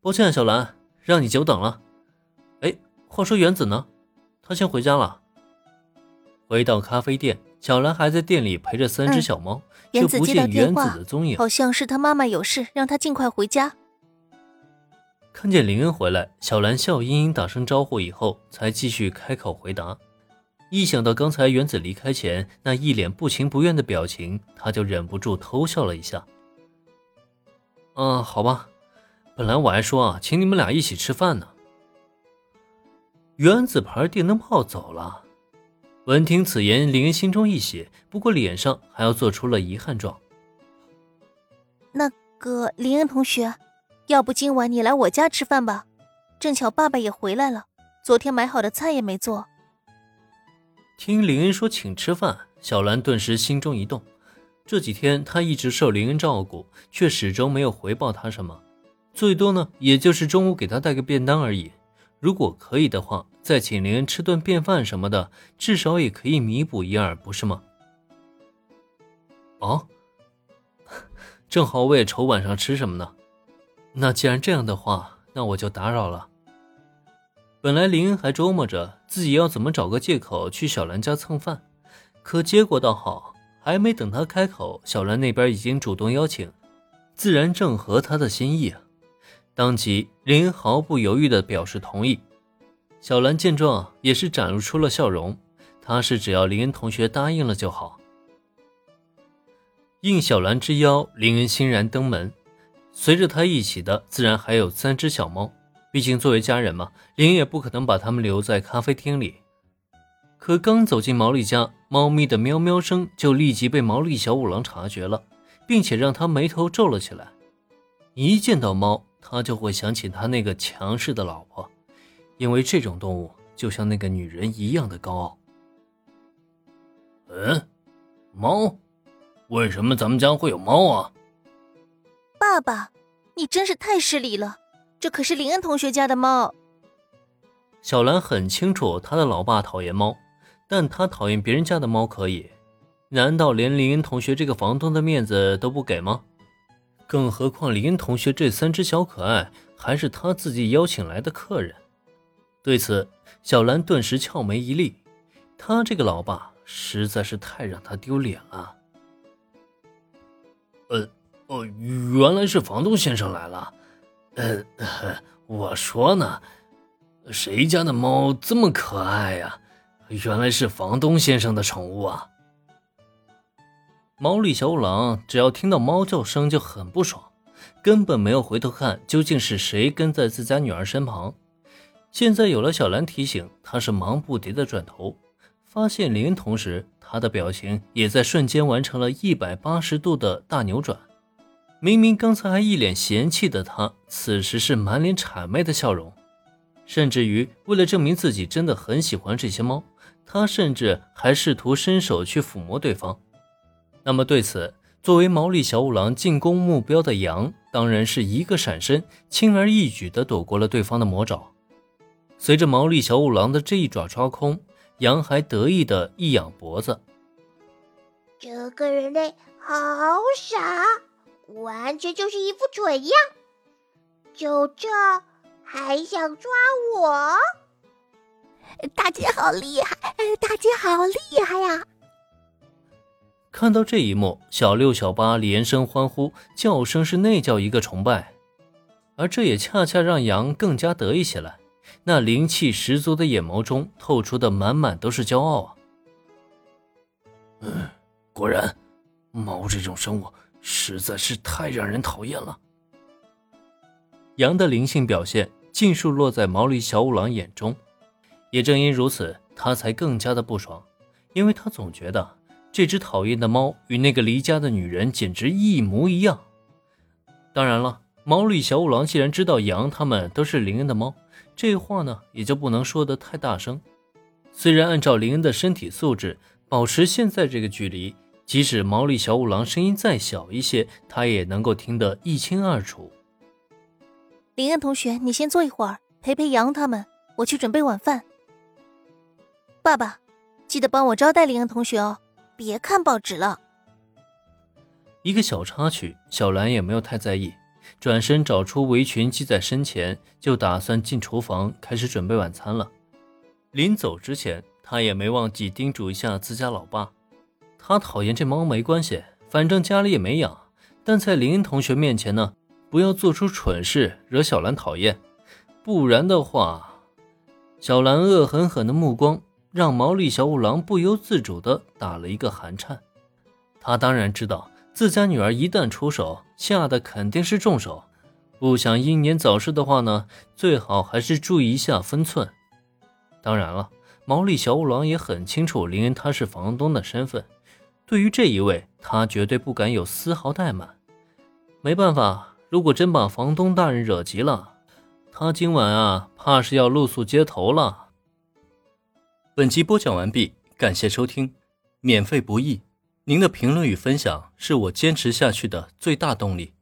抱歉，小兰，让你久等了。哎，话说原子呢？他先回家了。回到咖啡店，小兰还在店里陪着三只小猫，却不见原子的踪影。好像是他妈妈有事，让他尽快回家。看见林恩回来，小兰笑盈盈打声招呼以后，才继续开口回答。一想到刚才原子离开前那一脸不情不愿的表情，他就忍不住偷笑了一下。嗯，好吧，本来我还说啊，请你们俩一起吃饭呢。原子牌电灯泡走了。闻听此言，林恩心中一喜，不过脸上还要做出了遗憾状。那个林恩同学，要不今晚你来我家吃饭吧？正巧爸爸也回来了，昨天买好的菜也没做。听林恩说请吃饭，小兰顿时心中一动。这几天她一直受林恩照顾，却始终没有回报他什么，最多呢，也就是中午给他带个便当而已。如果可以的话，再请林恩吃顿便饭什么的，至少也可以弥补一二，不是吗？哦，正好我也愁晚上吃什么呢。那既然这样的话，那我就打扰了。本来林恩还琢磨着自己要怎么找个借口去小兰家蹭饭，可结果倒好，还没等他开口，小兰那边已经主动邀请，自然正合他的心意啊。当即，林毫不犹豫地表示同意。小兰见状，也是展露出了笑容。她是只要林恩同学答应了就好。应小兰之邀，林恩欣然登门。随着他一起的，自然还有三只小猫。毕竟作为家人嘛，林也不可能把他们留在咖啡厅里。可刚走进毛利家，猫咪的喵喵声就立即被毛利小五郎察觉了，并且让他眉头皱了起来。一见到猫，他就会想起他那个强势的老婆，因为这种动物就像那个女人一样的高傲。嗯，猫？为什么咱们家会有猫啊？爸爸，你真是太失礼了，这可是林恩同学家的猫。小兰很清楚他的老爸讨厌猫，但他讨厌别人家的猫可以，难道连林恩同学这个房东的面子都不给吗？更何况林同学这三只小可爱还是他自己邀请来的客人，对此小兰顿时俏眉一立，他这个老爸实在是太让他丢脸了。呃，哦，原来是房东先生来了。呃，我说呢，谁家的猫这么可爱呀？原来是房东先生的宠物啊。毛利小五郎只要听到猫叫声就很不爽，根本没有回头看究竟是谁跟在自家女儿身旁。现在有了小兰提醒，他是忙不迭的转头，发现林，同时他的表情也在瞬间完成了一百八十度的大扭转。明明刚才还一脸嫌弃的他，此时是满脸谄媚的笑容，甚至于为了证明自己真的很喜欢这些猫，他甚至还试图伸手去抚摸对方。那么对此，作为毛利小五郎进攻目标的羊，当然是一个闪身，轻而易举地躲过了对方的魔爪。随着毛利小五郎的这一爪抓空，羊还得意地一仰脖子：“这个人类好傻，完全就是一副蠢样，就这还想抓我？大姐好厉害，大姐好厉害呀！”看到这一幕，小六、小八连声欢呼，叫声是那叫一个崇拜，而这也恰恰让羊更加得意起来。那灵气十足的眼眸中透出的满满都是骄傲啊！嗯，果然，猫这种生物实在是太让人讨厌了。羊的灵性表现尽数落在毛利小五郎眼中，也正因如此，他才更加的不爽，因为他总觉得。这只讨厌的猫与那个离家的女人简直一模一样。当然了，毛利小五郎既然知道羊他们都是林恩的猫，这话呢也就不能说得太大声。虽然按照林恩的身体素质，保持现在这个距离，即使毛利小五郎声音再小一些，他也能够听得一清二楚。林恩同学，你先坐一会儿，陪陪羊他们，我去准备晚饭。爸爸，记得帮我招待林恩同学哦。别看报纸了。一个小插曲，小兰也没有太在意。转身找出围裙系在身前，就打算进厨房开始准备晚餐了。临走之前，他也没忘记叮嘱一下自家老爸。他讨厌这猫没关系，反正家里也没养。但在林同学面前呢，不要做出蠢事，惹小兰讨厌。不然的话，小兰恶狠狠的目光让毛利小五郎不由自主的打了一个寒颤。他当然知道。自家女儿一旦出手，下的肯定是重手。不想英年早逝的话呢，最好还是注意一下分寸。当然了，毛利小五郎也很清楚林恩他是房东的身份，对于这一位，他绝对不敢有丝毫怠慢。没办法，如果真把房东大人惹急了，他今晚啊，怕是要露宿街头了。本集播讲完毕，感谢收听，免费不易。您的评论与分享是我坚持下去的最大动力。